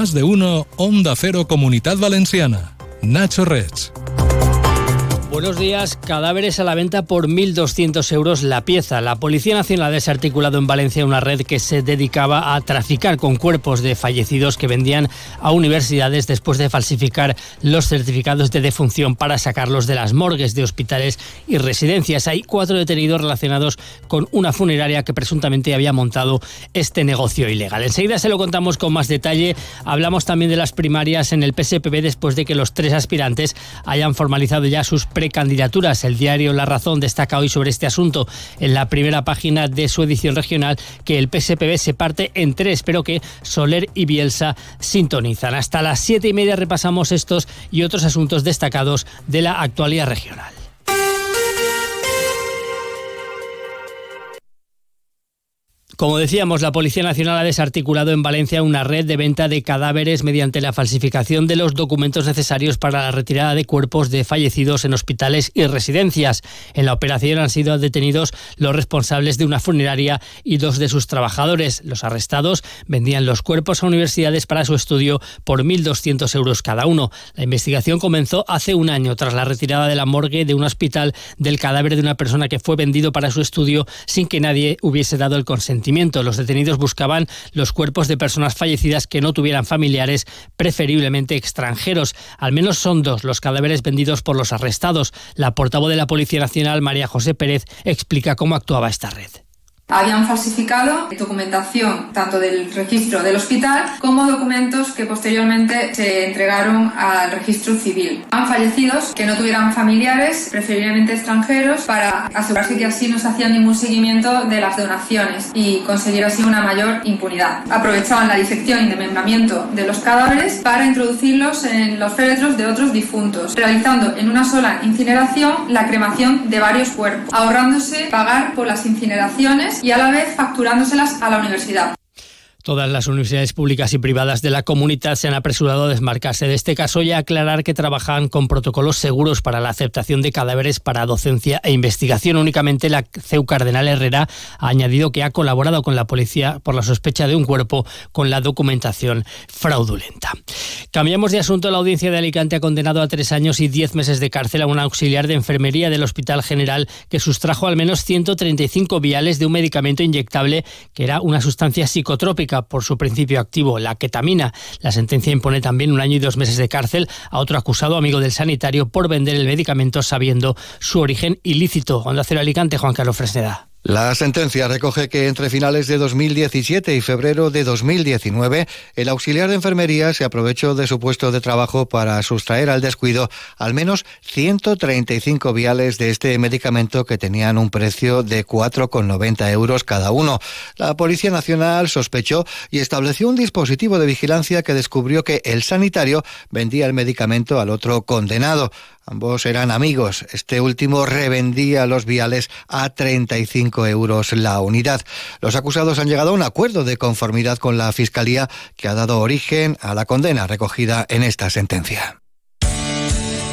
Más de uno, Onda Cero Comunidad Valenciana. Nacho Rech. Buenos días. Cadáveres a la venta por 1.200 euros la pieza. La Policía Nacional ha desarticulado en Valencia una red que se dedicaba a traficar con cuerpos de fallecidos que vendían a universidades después de falsificar los certificados de defunción para sacarlos de las morgues de hospitales y residencias. Hay cuatro detenidos relacionados con una funeraria que presuntamente había montado este negocio ilegal. Enseguida se lo contamos con más detalle. Hablamos también de las primarias en el PSPB después de que los tres aspirantes hayan formalizado ya sus precandidaturas. El diario La Razón destaca hoy sobre este asunto en la primera página de su edición regional que el PSPB se parte en tres, pero que Soler y Bielsa sintonizan. Hasta las siete y media repasamos estos y otros asuntos destacados de la actualidad regional. Como decíamos, la Policía Nacional ha desarticulado en Valencia una red de venta de cadáveres mediante la falsificación de los documentos necesarios para la retirada de cuerpos de fallecidos en hospitales y residencias. En la operación han sido detenidos los responsables de una funeraria y dos de sus trabajadores. Los arrestados vendían los cuerpos a universidades para su estudio por 1.200 euros cada uno. La investigación comenzó hace un año tras la retirada de la morgue de un hospital del cadáver de una persona que fue vendido para su estudio sin que nadie hubiese dado el consentimiento los detenidos buscaban los cuerpos de personas fallecidas que no tuvieran familiares, preferiblemente extranjeros. Al menos son dos los cadáveres vendidos por los arrestados. La portavoz de la Policía Nacional, María José Pérez, explica cómo actuaba esta red. Habían falsificado documentación tanto del registro del hospital como documentos que posteriormente se entregaron al registro civil. Han fallecidos que no tuvieran familiares, preferiblemente extranjeros, para asegurarse que así no se hacía ningún seguimiento de las donaciones y conseguir así una mayor impunidad. Aprovechaban la disección y desmembramiento de los cadáveres para introducirlos en los féretros de otros difuntos, realizando en una sola incineración la cremación de varios cuerpos, ahorrándose pagar por las incineraciones y a la vez facturándoselas a la universidad. Todas las universidades públicas y privadas de la comunidad se han apresurado a desmarcarse de este caso y a aclarar que trabajan con protocolos seguros para la aceptación de cadáveres para docencia e investigación. Únicamente la CEU Cardenal Herrera ha añadido que ha colaborado con la policía por la sospecha de un cuerpo con la documentación fraudulenta. Cambiamos de asunto. La audiencia de Alicante ha condenado a tres años y diez meses de cárcel a un auxiliar de enfermería del Hospital General que sustrajo al menos 135 viales de un medicamento inyectable que era una sustancia psicotrópica por su principio activo, la ketamina. La sentencia impone también un año y dos meses de cárcel a otro acusado amigo del sanitario por vender el medicamento sabiendo su origen ilícito. Onda Cero Alicante, Juan Carlos Fresneda. La sentencia recoge que entre finales de 2017 y febrero de 2019, el auxiliar de enfermería se aprovechó de su puesto de trabajo para sustraer al descuido al menos 135 viales de este medicamento que tenían un precio de 4,90 euros cada uno. La Policía Nacional sospechó y estableció un dispositivo de vigilancia que descubrió que el sanitario vendía el medicamento al otro condenado. Ambos eran amigos. Este último revendía los viales a 35 euros la unidad. Los acusados han llegado a un acuerdo de conformidad con la Fiscalía que ha dado origen a la condena recogida en esta sentencia.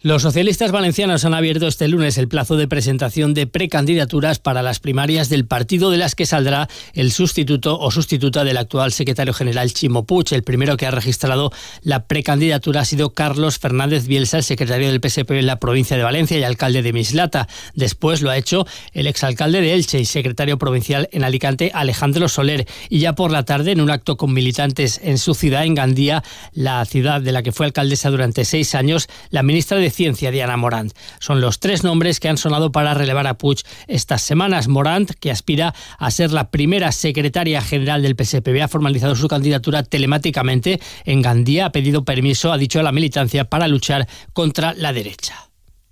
Los socialistas valencianos han abierto este lunes el plazo de presentación de precandidaturas para las primarias del partido de las que saldrá el sustituto o sustituta del actual secretario general Chimo. El primero que ha registrado la precandidatura ha sido Carlos Fernández Bielsa, el secretario del PSP en la provincia de Valencia y alcalde de Mislata. Después lo ha hecho el exalcalde de Elche y secretario provincial en Alicante, Alejandro Soler. Y ya por la tarde, en un acto con militantes en su ciudad, en Gandía, la ciudad de la que fue alcaldesa durante seis años, la ministra de Ciencia, Diana Morant. Son los tres nombres que han sonado para relevar a Puig estas semanas. Morant, que aspira a ser la primera secretaria general del PSPB, ha formalizado su candidatura telemáticamente en Gandía, ha pedido permiso, ha dicho a la militancia, para luchar contra la derecha.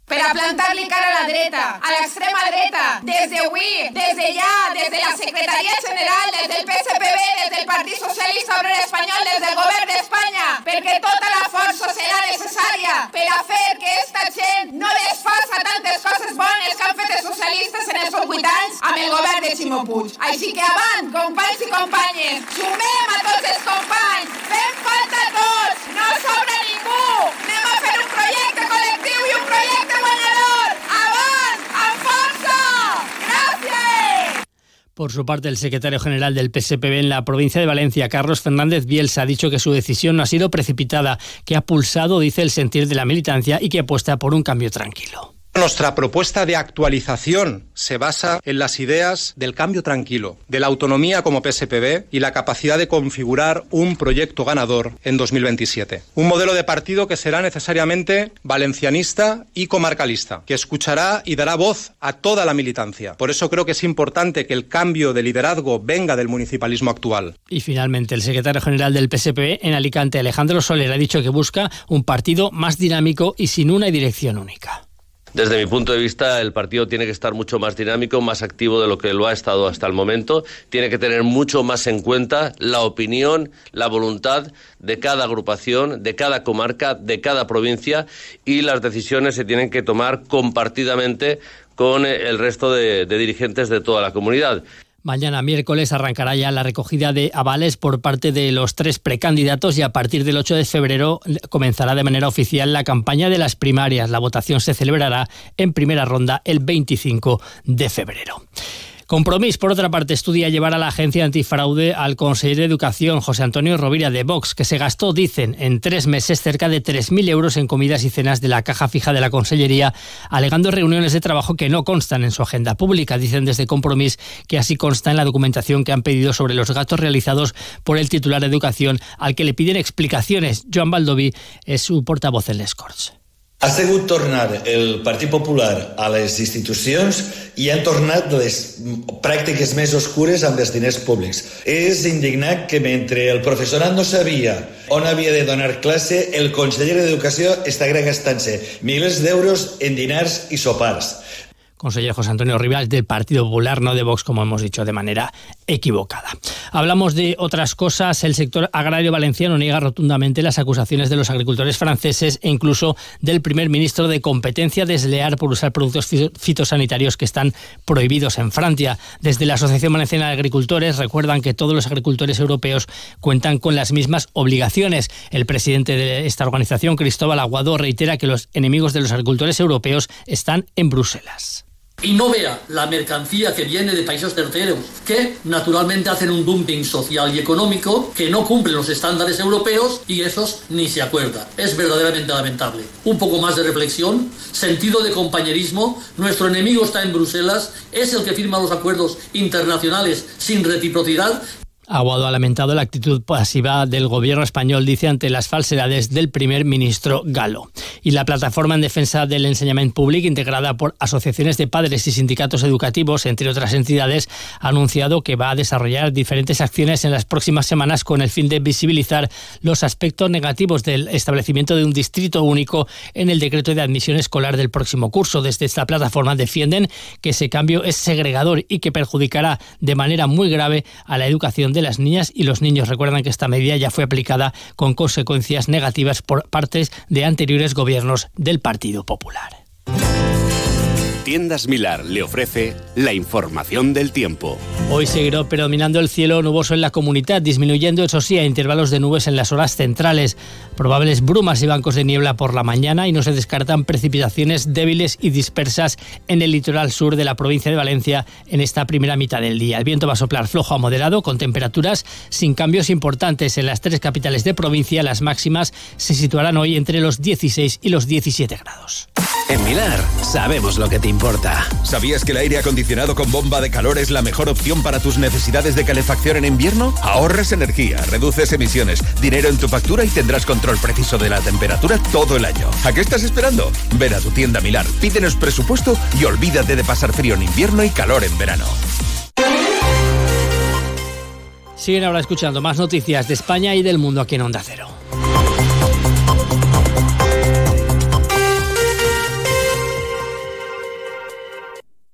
per a cara a la dreta, a l'extrema dreta, des d'avui, des de ja, des de la Secretaria General, des del PSPB, des del Partit Socialista Obrer Espanyol, des del Govern d'Espanya, perquè tota la treballa per a fer que esta gent no desfassa tantes coses bones que han fet els socialistes en els 8 anys amb el govern de Ximo Puig. Així que avant, companys i companyes, sumem a tots els companys, fem falta tots, Por su parte, el secretario general del PSPB en la provincia de Valencia, Carlos Fernández Bielsa, ha dicho que su decisión no ha sido precipitada, que ha pulsado, dice, el sentir de la militancia y que apuesta por un cambio tranquilo. Nuestra propuesta de actualización se basa en las ideas del cambio tranquilo, de la autonomía como PSPB y la capacidad de configurar un proyecto ganador en 2027. Un modelo de partido que será necesariamente valencianista y comarcalista, que escuchará y dará voz a toda la militancia. Por eso creo que es importante que el cambio de liderazgo venga del municipalismo actual. Y finalmente, el secretario general del PSPB en Alicante, Alejandro Soler, ha dicho que busca un partido más dinámico y sin una dirección única. Desde mi punto de vista, el partido tiene que estar mucho más dinámico, más activo de lo que lo ha estado hasta el momento. Tiene que tener mucho más en cuenta la opinión, la voluntad de cada agrupación, de cada comarca, de cada provincia y las decisiones se tienen que tomar compartidamente con el resto de, de dirigentes de toda la comunidad. Mañana miércoles arrancará ya la recogida de avales por parte de los tres precandidatos y a partir del 8 de febrero comenzará de manera oficial la campaña de las primarias. La votación se celebrará en primera ronda el 25 de febrero. Compromís, por otra parte, estudia llevar a la agencia antifraude al consejero de Educación, José Antonio Rovira de Vox, que se gastó, dicen, en tres meses cerca de 3.000 euros en comidas y cenas de la caja fija de la Consellería, alegando reuniones de trabajo que no constan en su agenda pública. Dicen desde Compromís que así consta en la documentación que han pedido sobre los gastos realizados por el titular de Educación, al que le piden explicaciones. Joan Baldoví es su portavoz en Les Corts. Ha sigut tornar el Partit Popular a les institucions i han tornat les pràctiques més oscures amb els diners públics. És indignat que mentre el professorat no sabia on havia de donar classe, el conseller d'Educació està gastant-se milers d'euros en dinars i sopars. Consejero José Antonio Rivas del Partido Popular, no de Vox, como hemos dicho, de manera equivocada. Hablamos de otras cosas. El sector agrario valenciano niega rotundamente las acusaciones de los agricultores franceses e incluso del primer ministro de competencia desleal por usar productos fitosanitarios que están prohibidos en Francia. Desde la Asociación Valenciana de Agricultores recuerdan que todos los agricultores europeos cuentan con las mismas obligaciones. El presidente de esta organización, Cristóbal Aguado, reitera que los enemigos de los agricultores europeos están en Bruselas y no vea la mercancía que viene de países terceros, que naturalmente hacen un dumping social y económico, que no cumplen los estándares europeos y esos ni se acuerdan. Es verdaderamente lamentable. Un poco más de reflexión, sentido de compañerismo, nuestro enemigo está en Bruselas, es el que firma los acuerdos internacionales sin reciprocidad Aguado ha lamentado la actitud pasiva del gobierno español, dice, ante las falsedades del primer ministro Galo. Y la plataforma en defensa del enseñamiento público, integrada por asociaciones de padres y sindicatos educativos, entre otras entidades, ha anunciado que va a desarrollar diferentes acciones en las próximas semanas con el fin de visibilizar los aspectos negativos del establecimiento de un distrito único en el decreto de admisión escolar del próximo curso. Desde esta plataforma defienden que ese cambio es segregador y que perjudicará de manera muy grave a la educación de las niñas y los niños. Recuerdan que esta medida ya fue aplicada con consecuencias negativas por partes de anteriores gobiernos del Partido Popular. Tiendas Milar le ofrece la información del tiempo. Hoy seguirá predominando el cielo nuboso en la comunidad, disminuyendo, eso sí, a intervalos de nubes en las horas centrales. Probables brumas y bancos de niebla por la mañana y no se descartan precipitaciones débiles y dispersas en el litoral sur de la provincia de Valencia en esta primera mitad del día. El viento va a soplar flojo a moderado, con temperaturas sin cambios importantes en las tres capitales de provincia. Las máximas se situarán hoy entre los 16 y los 17 grados. En Milar sabemos lo que te importa. ¿Sabías que el aire acondicionado con bomba de calor es la mejor opción para tus necesidades de calefacción en invierno? Ahorres energía, reduces emisiones, dinero en tu factura y tendrás control preciso de la temperatura todo el año. ¿A qué estás esperando? Ven a tu tienda Milar, pídenos presupuesto y olvídate de pasar frío en invierno y calor en verano. Siguen ahora escuchando más noticias de España y del mundo aquí en Onda Cero.